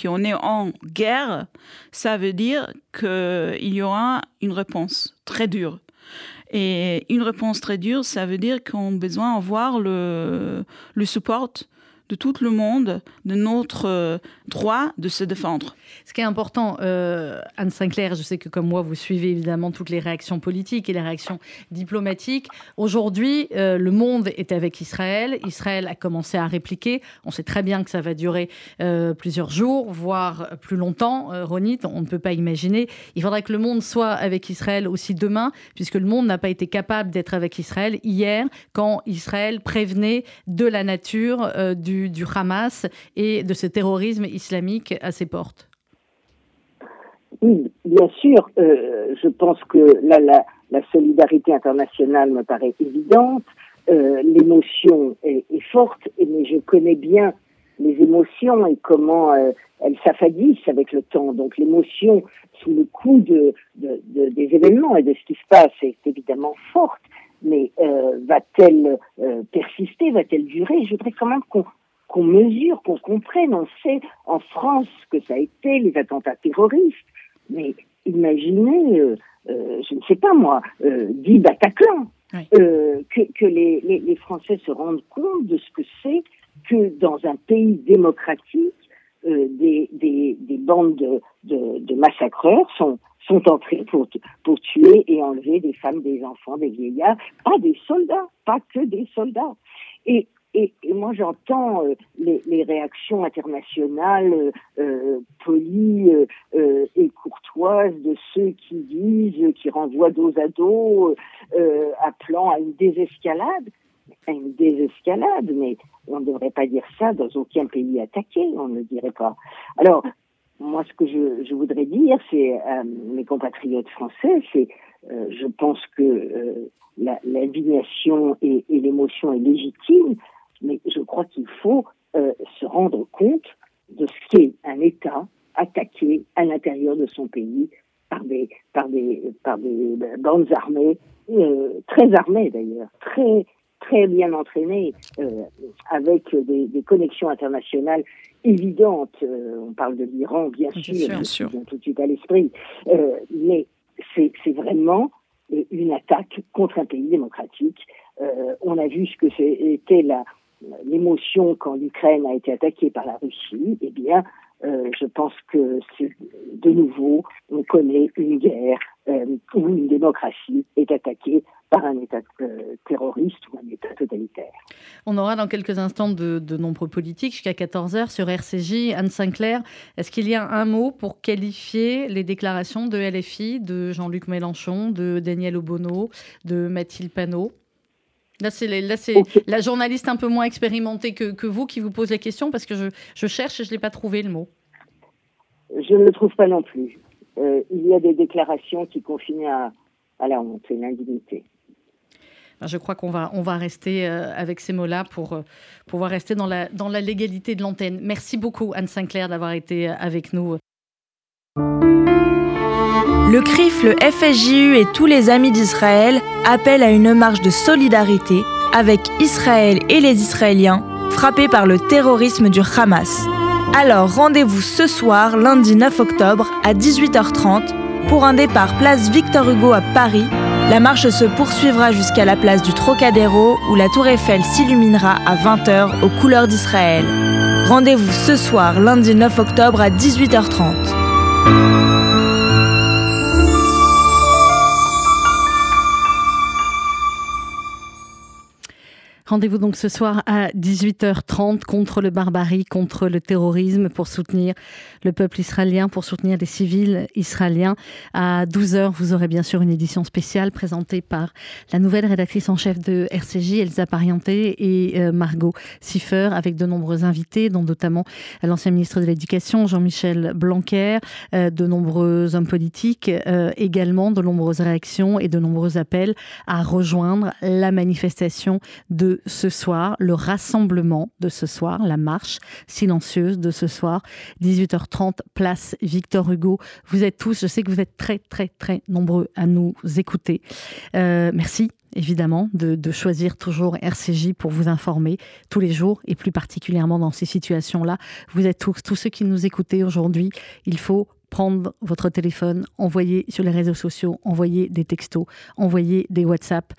qu'on est en guerre, ça veut dire qu'il y aura une réponse très dure. Et une réponse très dure, ça veut dire qu'on a besoin d'avoir le, le support de tout le monde, de notre euh, droit de se défendre. Ce qui est important, euh, Anne Sinclair, je sais que comme moi, vous suivez évidemment toutes les réactions politiques et les réactions diplomatiques. Aujourd'hui, euh, le monde est avec Israël. Israël a commencé à répliquer. On sait très bien que ça va durer plusieurs jours, voire plus longtemps. Ronit, on ne peut pas imaginer. Il faudrait que le monde soit avec Israël aussi demain, puisque le monde n'a pas été capable d'être avec Israël hier, quand Israël prévenait de la nature euh, du, Hamas et de ce terrorisme islamique à ses portes. Bien sûr. euh, je pense que là, la, solidarité internationale me paraît évidente. Euh, L'émotion est, forte, mais je connais bien les émotions et comment euh, elles s'affadissent avec le temps. Donc l'émotion, sous le coup de, de- de- des événements et de ce qui se passe, est évidemment forte. Mais va-t-elle persister Va-t-elle durer? Je voudrais quand même qu'on qu'on mesure, qu'on comprenne. On sait en France que ça a été les attentats terroristes. Mais imaginez, euh, euh, je ne sais pas moi, euh, 10 Bataclan, Oui. euh, que, que les, les, les Français se rendent compte de ce que c'est que dans un pays démocratique, des, des, des bandes de, de, de massacreurs sont, sont entrés pour, pour tuer et enlever des femmes, des enfants, des vieillards, pas des soldats, pas que des soldats. Et, et, moi, j'entends euh, les, réactions internationales euh, euh, polies et courtoises de ceux qui disent, qui renvoient dos à dos, appelant à une désescalade. À une désescalade, mais on ne devrait pas dire ça dans aucun pays attaqué, on ne dirait pas. Alors, moi, ce que je, voudrais dire, c'est à mes compatriotes français, c'est, je pense que l'indignation et l'émotion est légitime, mais je crois qu'il faut euh, se rendre compte de ce qu'est un État attaqué à l'intérieur de son pays par des par des par des bandes armées euh, très armées d'ailleurs très très bien entraînées euh, avec des, des connexions internationales évidentes. Euh, on parle de l'Iran bien Bien sûr, bien tout de suite à l'esprit. Euh, mais c'est vraiment euh, une attaque contre un pays démocratique. Euh, on a vu ce que c'était la l'émotion quand l'Ukraine a été attaquée par la Russie, eh bien, euh, je pense que de nouveau, on connaît une guerre euh, où une démocratie est attaquée par un État euh, terroriste ou un État totalitaire. On aura dans quelques instants de, de nombreux politiques jusqu'à 14h sur RCJ. Anne Sinclair, est-ce qu'il y a un mot pour qualifier les déclarations de LFI, de Jean-Luc Mélenchon, de Daniel Obono, de Mathilde Panot? Là, c'est la journaliste un peu moins expérimentée que, que vous qui vous pose la question parce que je, je cherche et je ne l'ai pas trouvé le mot. Je ne le trouve pas non plus. Euh, il y a des déclarations qui confinent à, à la honte et l'indignité. Ben, Je crois qu'on va, on va rester euh, avec ces mots-là pour euh, pouvoir rester dans la, dans la légalité de l'antenne. Merci beaucoup, Anne Sinclair, d'avoir été avec nous. Le CRIF, le FSJU et tous les amis d'Israël appellent à une marche de solidarité avec Israël et les Israéliens frappés par le terrorisme du Hamas. Alors rendez-vous ce soir, lundi 9 octobre, à 18h30, pour un départ place Victor Hugo à Paris. La marche se poursuivra jusqu'à la place du Trocadéro, où la tour Eiffel s'illuminera à 20h aux couleurs d'Israël. Rendez-vous ce soir, lundi 9 octobre, à 18h30. Rendez-vous donc ce soir à 18h30 contre le barbarie, contre le terrorisme, pour soutenir le peuple israélien, pour soutenir les civils israéliens. À 12h, vous aurez bien sûr une édition spéciale présentée par la nouvelle rédactrice en chef de RCJ, Elsa Parienté, et euh, Margot Siffer, avec de nombreux invités, dont notamment l'ancien ministre de l'Éducation, Jean-Michel Blanquer, euh, de nombreux hommes politiques, euh, également de nombreuses réactions et de nombreux appels à rejoindre la manifestation de ce soir, le rassemblement de ce soir, la marche silencieuse de ce soir, 18h30, place Victor Hugo. Vous êtes tous, je sais que vous êtes très, très, très nombreux à nous écouter. Euh, merci évidemment, de, de choisir toujours RCJ pour vous informer tous les jours et plus particulièrement dans ces situations-là. Vous êtes tous, tous ceux qui nous écoutez aujourd'hui, il faut prendre votre téléphone, envoyer sur les réseaux sociaux, envoyer des textos, envoyer des WhatsApp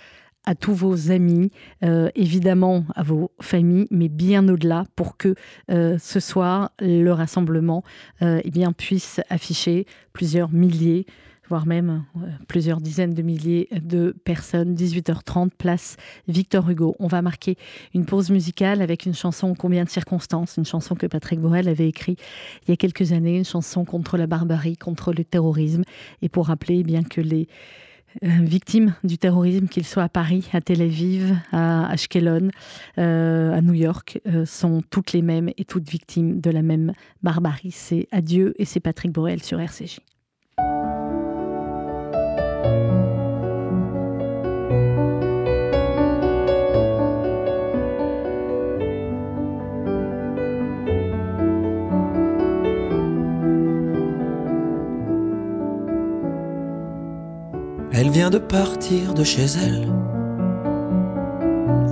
à tous vos amis, euh, évidemment à vos familles, mais bien au-delà pour que euh, ce soir, le rassemblement euh, eh bien, puisse afficher plusieurs milliers, voire même plusieurs dizaines de milliers de personnes. 18h30, place Victor Hugo. On va marquer une pause musicale avec une chanson Combien de circonstances, une chanson que Patrick Borel avait écrite il y a quelques années, une chanson contre la barbarie, contre le terrorisme, et pour rappeler eh bien que les victimes du terrorisme, qu'ils soient à Paris, à Tel Aviv, à Ashkelon, euh, à New York, euh, sont toutes les mêmes et toutes victimes de la même barbarie. C'est Adieu et c'est Patrick Borel sur RCJ. Elle vient de partir de chez elle.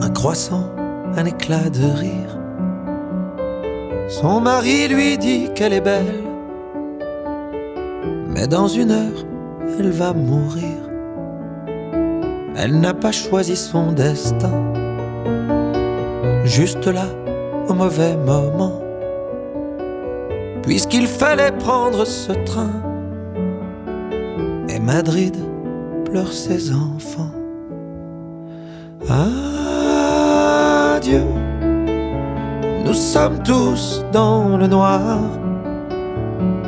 Un croissant, un éclat de rire. Son mari lui dit qu'elle est belle. Mais dans une heure, elle va mourir. Elle n'a pas choisi son destin. Juste là, au mauvais moment. Puisqu'il fallait prendre ce train. Et Madrid ses enfants. Adieu, nous sommes tous dans le noir.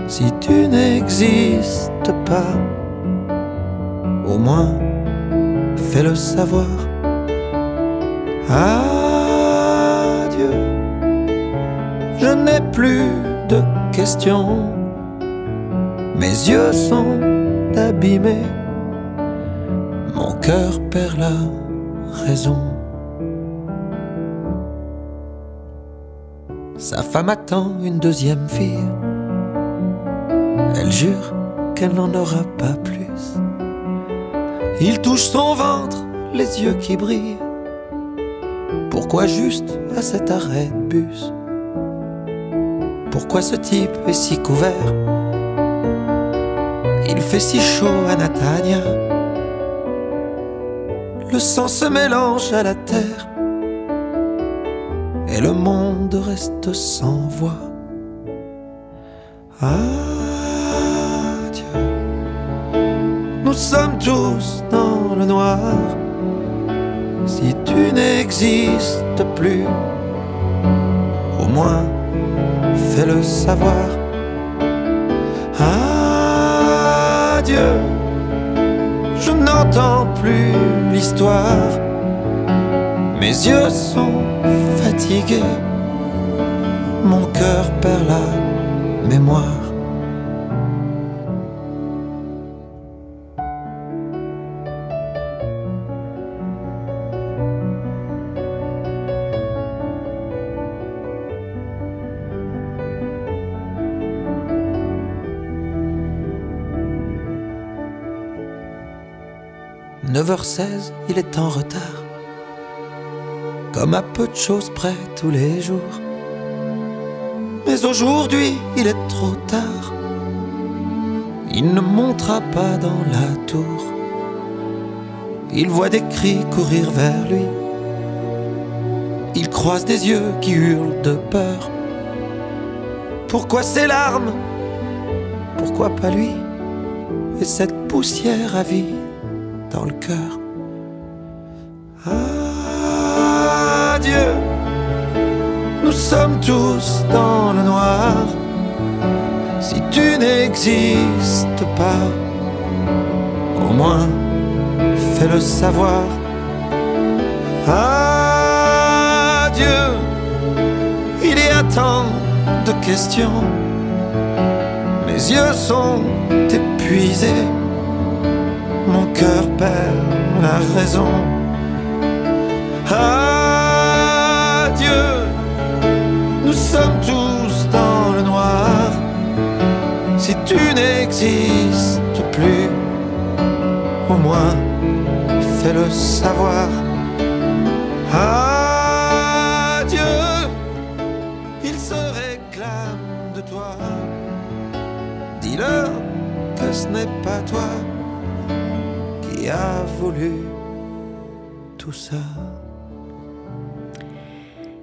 Si tu n'existes pas, au moins fais-le savoir. Adieu, je n'ai plus de questions. Mes yeux sont abîmés. Cœur perd la raison. Sa femme attend une deuxième fille. Elle jure qu'elle n'en aura pas plus. Il touche son ventre, les yeux qui brillent. Pourquoi juste à cet arrêt de bus? Pourquoi ce type est si couvert? Il fait si chaud à Natania. Le sang se mélange à la terre et le monde reste sans voix. Adieu, nous sommes tous dans le noir. Si tu n'existes plus, au moins fais-le savoir. Adieu, je n'entends plus l'histoire. Mes yeux sont fatigués, mon cœur perd la mémoire. « 9h16, il est en retard. Comme à peu de choses près tous les jours. Mais aujourd'hui, il est trop tard. Il ne montera pas dans la tour. Il voit des cris courir vers lui. Il croise des yeux qui hurlent de peur. Pourquoi ces larmes? Pourquoi pas lui Et cette poussière à vie? Dans le cœur. Adieu, nous sommes tous dans le noir. Si tu n'existes pas, au moins fais-le savoir. Adieu, il y a tant de questions. Mes yeux sont épuisés cœur perd la raison. Adieu, nous sommes tous dans le noir. Si tu n'existes plus, au moins fais-le savoir. Adieu, il se réclame de toi. Dis-leur que ce n'est pas toi a voulu tout ça.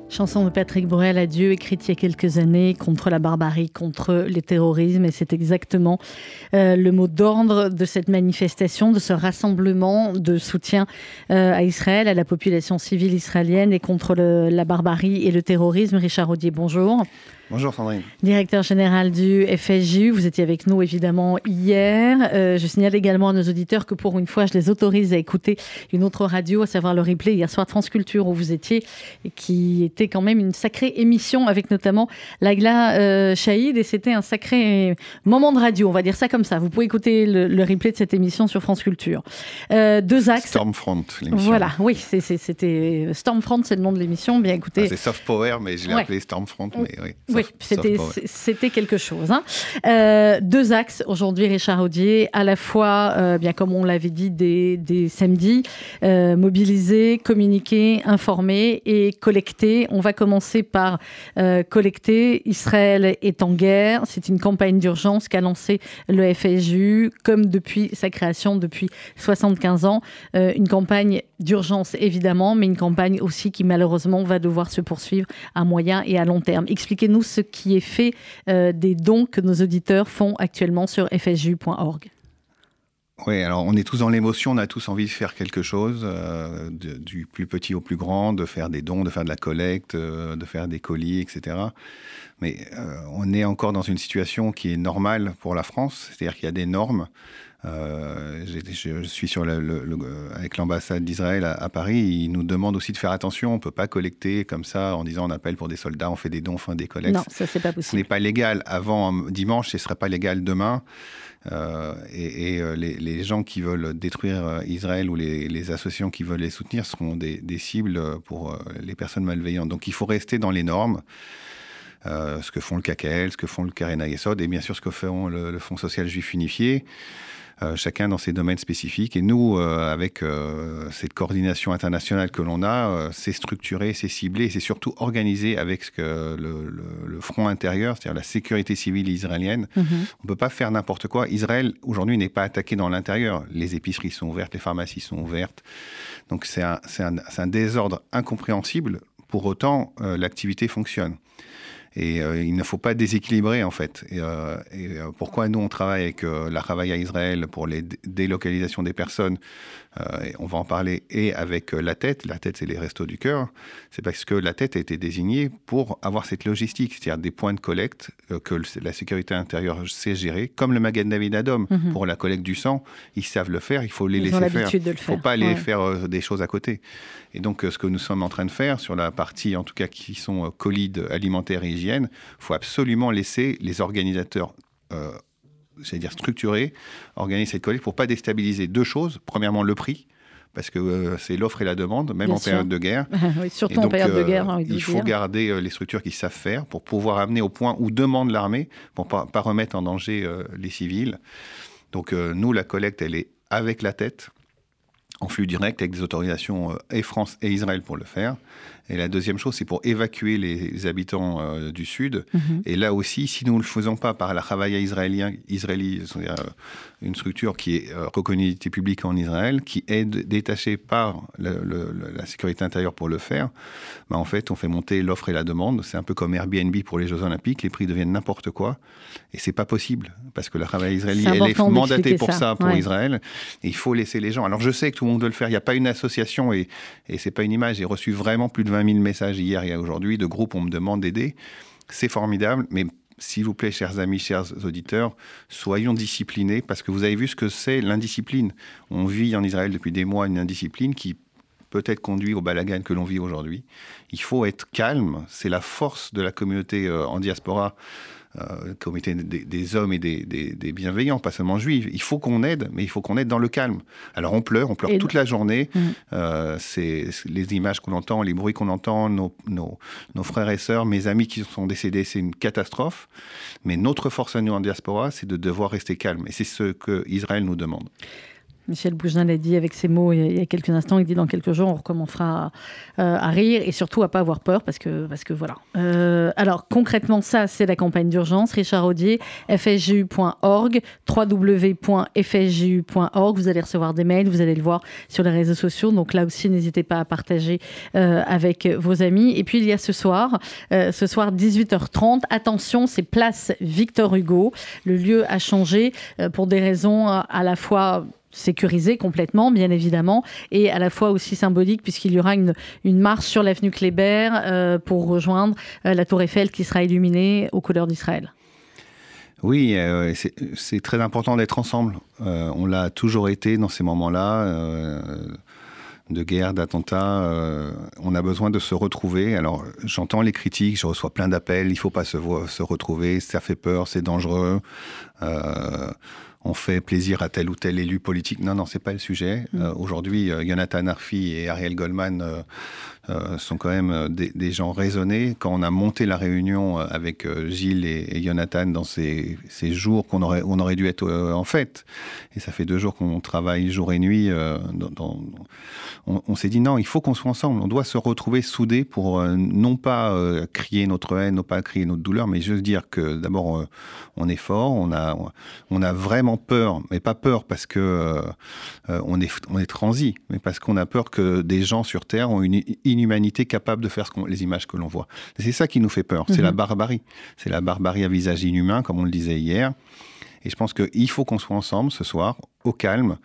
Chanson de Patrick Borel, Adieu, écrite il y a quelques années contre la barbarie, contre les terrorismes. Et c'est exactement euh, le mot d'ordre de cette manifestation, de ce rassemblement de soutien euh, à Israël, à la population civile israélienne et contre la barbarie et le terrorisme. Richard Audier, bonjour. Bonjour Sandrine. Directeur général du FSJU, vous étiez avec nous évidemment hier. Euh, je signale également à nos auditeurs que pour une fois, je les autorise à écouter une autre radio, à savoir le replay hier soir de France Culture où vous étiez, et qui était quand même une sacrée émission avec notamment Lagla euh, Chaïd et c'était un sacré moment de radio, on va dire ça comme ça. Vous pouvez écouter le, le replay de cette émission sur France Culture. Euh, deux axes. Stormfront, l'émission. Voilà, oui, c'était Stormfront, c'est le nom de l'émission. Bien écoutez. Ah, c'est Soft Power, mais je l'ai Ouais. appelé Stormfront. Mais oui, Oui, c'était quelque chose. hein. Euh, deux axes aujourd'hui, Richard Audier, à la fois, euh, bien comme on l'avait dit dès, dès samedi, euh, mobiliser, communiquer, informer et collecter. On va commencer par collecter. Israël est en guerre. C'est une campagne d'urgence qu'a lancée le FSJU, comme depuis sa création depuis 75 ans. Une campagne d'urgence évidemment, mais une campagne aussi qui malheureusement va devoir se poursuivre à moyen et à long terme. Expliquez-nous ce qui est fait euh, des dons que nos auditeurs font actuellement sur fsju.org. Oui, alors on est tous dans l'émotion, on a tous envie de faire quelque chose, euh, du plus petit au plus grand, de faire des dons, de faire de la collecte, euh, de faire des colis, etc. Mais on est encore dans une situation qui est normale pour la France, c'est-à-dire qu'il y a des normes. Euh, je, suis sur le, le- le- avec l'ambassade d'Israël à, à Paris. Ils nous demandent aussi de faire attention. On ne peut pas collecter comme ça en disant on appelle pour des soldats, on fait des dons, on fait des collectes. Non, ça c'est pas Ce possible. n'est pas légal avant euh, dimanche, ce ne sera pas légal demain. Euh, et et, euh, les, les gens qui veulent détruire euh, Israël ou les, les associations qui veulent les soutenir seront des, des cibles pour euh, les personnes malveillantes. Donc il faut rester dans les normes. Euh, ce que font le KKL, ce que font le Karen Ayesod et bien sûr ce que font le, le Fonds social juif unifié, euh, chacun dans ses domaines spécifiques. Et nous, euh, avec euh, cette coordination internationale que l'on a, euh, c'est structuré, c'est ciblé, c'est surtout organisé avec ce que le, le- le front intérieur, c'est-à-dire la sécurité civile israélienne. Mhm. On ne peut pas faire n'importe quoi. Israël, aujourd'hui, n'est pas attaqué dans l'intérieur. Les épiceries sont ouvertes, les pharmacies sont ouvertes. Donc c'est un, désordre incompréhensible. Pour autant, euh, l'activité fonctionne. Et euh, il ne faut pas déséquilibrer, en fait. Et, euh, euh, pourquoi nous, on travaille avec la Travail à Israël pour les dé- délocalisations des personnes et on va en parler, et avec euh, la tête. La tête, c'est les restos du cœur. C'est parce que la tête a été désignée pour avoir cette logistique, c'est-à-dire des points de collecte euh, que la sécurité intérieure sait gérer, comme le David Adom Mhm. pour la collecte du sang. Ils savent le faire, il faut les Ils ont laisser faire. l'habitude de le Il ne faut faire, pas aller ouais. faire euh, des choses à côté. Et donc, euh, ce que nous sommes en train de faire sur la partie, en tout cas, qui sont euh, colides alimentaires et hygiène, il faut absolument laisser les organisateurs, euh, j'allais dire structurés, organiser cette collecte pour pas déstabiliser deux choses. Premièrement, le prix. Parce que euh, c'est l'offre et la demande, même Bien en sûr. période de guerre. Oui, surtout Et en donc, période de euh, guerre, de il faut dire. garder euh, les structures qui savent faire pour pouvoir amener au point où demande l'armée, pour pas, pas remettre en danger les civils. Donc nous, la collecte, elle est avec la tête, en flux direct, avec des autorisations et France et Israël pour le faire. Et la deuxième chose, c'est pour évacuer les habitants euh, du Sud. Mhm. Et là aussi, si nous ne le faisons pas par la Travail israélien, israéli, c'est-à-dire euh, une structure qui est euh, reconnue d'utilité publique en Israël, qui est détachée par le- le- le- la sécurité intérieure pour le faire, bah, en fait, on fait monter l'offre et la demande. C'est un peu comme Airbnb pour les Jeux Olympiques. Les prix deviennent n'importe quoi. Et c'est pas possible. Parce que la Travail israéli, C'est elle est mandatée pour ça, ça, pour ouais. Israël. Et il faut laisser les gens. Alors je sais que tout le monde veut le faire. Il n'y a pas une association et, et c'est pas une image. J'ai reçu vraiment plus de 20 000 messages hier et aujourd'hui de groupes on me demande d'aider. C'est formidable, mais s'il vous plaît, chers amis, chers auditeurs, soyons disciplinés parce que vous avez vu ce que c'est l'indiscipline. On vit en Israël depuis des mois une indiscipline qui peut-être conduit au balagan que l'on vit aujourd'hui. Il faut être calme. C'est la force de la communauté euh, en diaspora euh, comité des, des hommes et des, des- des bienveillants, pas seulement juifs. Il faut qu'on aide, mais il faut qu'on aide dans le calme. Alors on pleure, on pleure Et- toute la journée. Mm. Euh, c'est c'est les images qu'on entend, les bruits qu'on entend, nos, nos- nos frères et sœurs, mes amis qui sont décédés, c'est une catastrophe. Mais notre force à nous en diaspora, c'est de devoir rester calme. Et c'est ce que Israël nous demande. Michel Bougelin l'a dit avec ses mots il y a- quelques instants. Il dit dans quelques jours, on recommencera à, euh, à rire et surtout à pas avoir peur parce que, parce que voilà. Euh, alors concrètement, ça, c'est la campagne d'urgence. Richard Audier, fsgu.org, www.fsgu.org. Vous allez recevoir des mails, vous allez le voir sur les réseaux sociaux. Donc là aussi, n'hésitez pas à partager euh, avec vos amis. Et puis il y a ce soir, ce soir 18h30. Attention, c'est place Victor Hugo. Le lieu a changé pour des raisons à la fois sécurisées complètement, bien évidemment, et à la fois aussi symbolique, puisqu'il y aura une, une marche sur l'avenue Kléber euh, pour rejoindre euh, la tour Eiffel qui sera illuminée aux couleurs d'Israël. Oui, euh, c'est très important d'être ensemble. On l'a toujours été dans ces moments-là, de guerre, d'attentats. euh, on a besoin de se retrouver. Alors, j'entends les critiques, je reçois plein d'appels. Il faut pas se, se retrouver, ça fait peur, c'est dangereux. On fait plaisir à tel ou tel élu politique. Non, non, c'est pas le sujet. Mm. Euh, Aujourd'hui, euh, Jonathan Arfi et Ariel Goldman euh, sont quand même des, des gens raisonnés. Quand on a monté la réunion avec Gilles et, et Jonathan dans ces, ces jours qu'on aurait, on aurait dû être en fête, et ça fait deux jours qu'on travaille jour et nuit, dans- dans- on, on s'est dit non, il faut qu'on soit ensemble. On doit se retrouver soudés pour non pas crier notre haine, non pas crier notre douleur, mais juste dire que d'abord on est fort, on a, on a vraiment peur, mais pas peur parce que euh, euh, on est, on est transi, mais parce qu'on a peur que des gens sur Terre ont une inhumanité capable de faire ce les images que l'on voit. C'est ça qui nous fait peur, c'est Mhm. la barbarie. C'est la barbarie à visage inhumain, comme on le disait hier. Et je pense qu'il faut qu'on soit ensemble ce soir, au calme,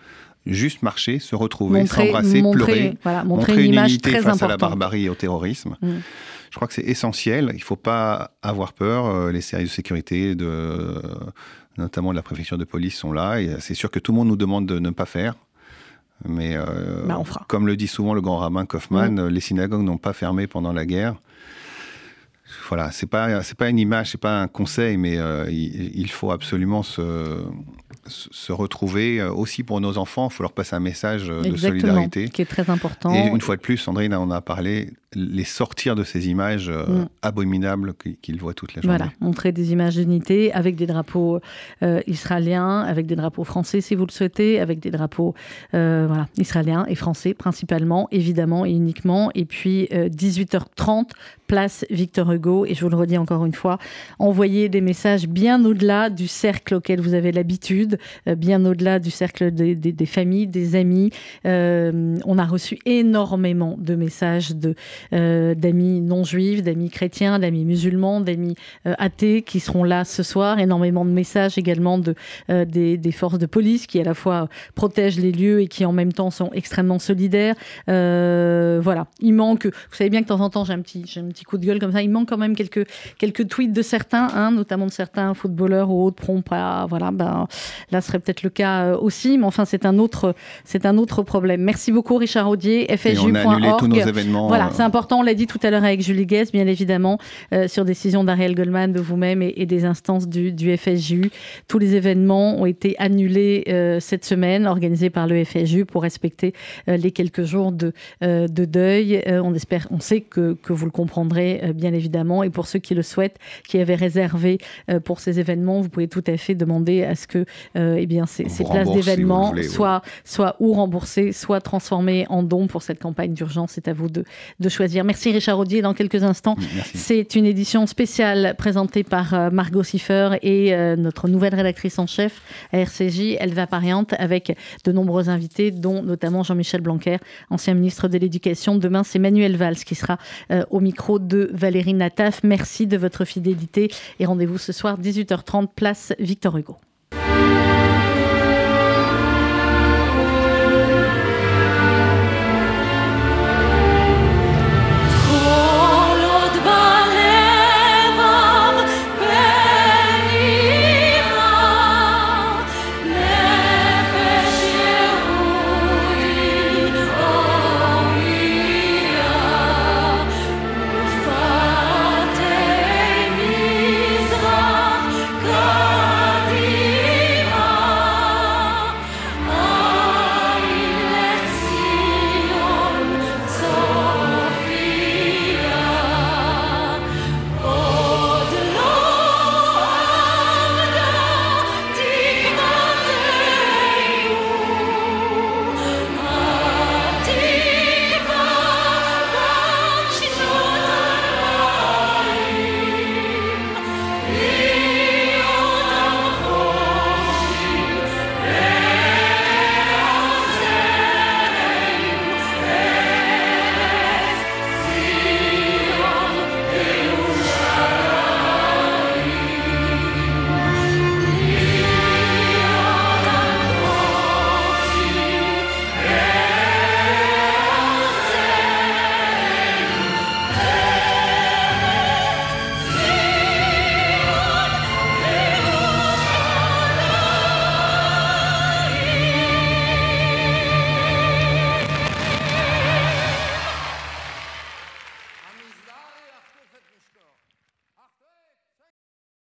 juste marcher, se retrouver, s'embrasser, pleurer, voilà, montrer une image unité très face à la barbarie et au terrorisme. Mm. Je crois que c'est essentiel. Il ne faut pas avoir peur. Euh, Les services de sécurité, de, notamment de la préfecture de police, sont là. Et c'est sûr que tout le monde nous demande de ne pas faire. Mais euh, Bah, on fera. comme le dit souvent le grand rabbin Kaufmann, Mm. euh, les synagogues n'ont pas fermé pendant la guerre. Voilà, c'est pas c'est pas une image, c'est pas un conseil, mais euh, il, il faut absolument se, se retrouver euh, aussi pour nos enfants. Il faut leur passer un message euh, de solidarité. qui est très important. Et une fois de plus, Sandrine en a parlé, les sortir de ces images euh, Mm. abominables qu'ils voient toute la journée. Voilà, montrer des images d'unité avec des drapeaux euh, israéliens, avec des drapeaux français si vous le souhaitez, avec des drapeaux euh, voilà, israéliens et français principalement, évidemment et uniquement. Et puis euh, 18h30, place Victor Hugo. Et je vous le redis encore une fois, envoyez des messages bien au-delà du cercle auquel vous avez l'habitude. bien au-delà du cercle des, des- des familles, des amis. On a reçu énormément de messages de, d'amis non juifs, d'amis chrétiens, d'amis musulmans, d'amis euh, athées qui seront là ce soir. Énormément de messages également de, euh, des, des forces de police qui à la fois protègent les lieux et qui en même temps sont extrêmement solidaires. Euh, voilà, il manque, vous savez bien que de temps en temps j'ai un petit, j'ai un petit coup de gueule comme ça, il manque quand même quelques, quelques tweets de certains, hein, notamment de certains footballeurs ou autres prompts. à- Voilà, ben, là serait peut-être le cas euh, aussi, mais enfin c'est un autre, c'est un autre problème. Merci beaucoup Richard Audier, événements. Voilà, euh, c'est important, on l'a dit tout à l'heure avec Julie Guest, bien évidemment, euh, sur décision d'Ariel Goldman, de vous-même et, et des instances du, du FSJU. Tous les événements ont été annulés euh, cette semaine, organisés par le FSJU pour respecter euh, les quelques jours de, de deuil. On espère, on sait que, que vous le comprendrez, bien évidemment. Et pour ceux qui le souhaitent, qui avaient réservé pour ces événements, vous pouvez tout à fait demander à ce que eh bien, ces, places d'événements soient, soient ou remboursées, soit transformées en dons pour cette campagne d'urgence. C'est à vous de, de choisir. Merci Richard Audier. Dans quelques instants, c'est une édition spéciale présentée par euh, Margot Siffer et euh, notre nouvelle rédactrice en chef à RCJ, Elva Pariante, avec de nombreux invités, dont notamment Jean-Michel Blanquer, ancien ministre de l'Éducation. Demain, c'est Manuel Valls qui sera euh, au micro de Valérie Nataf. Merci de votre fidélité et rendez-vous ce soir 18h30, place Victor Hugo.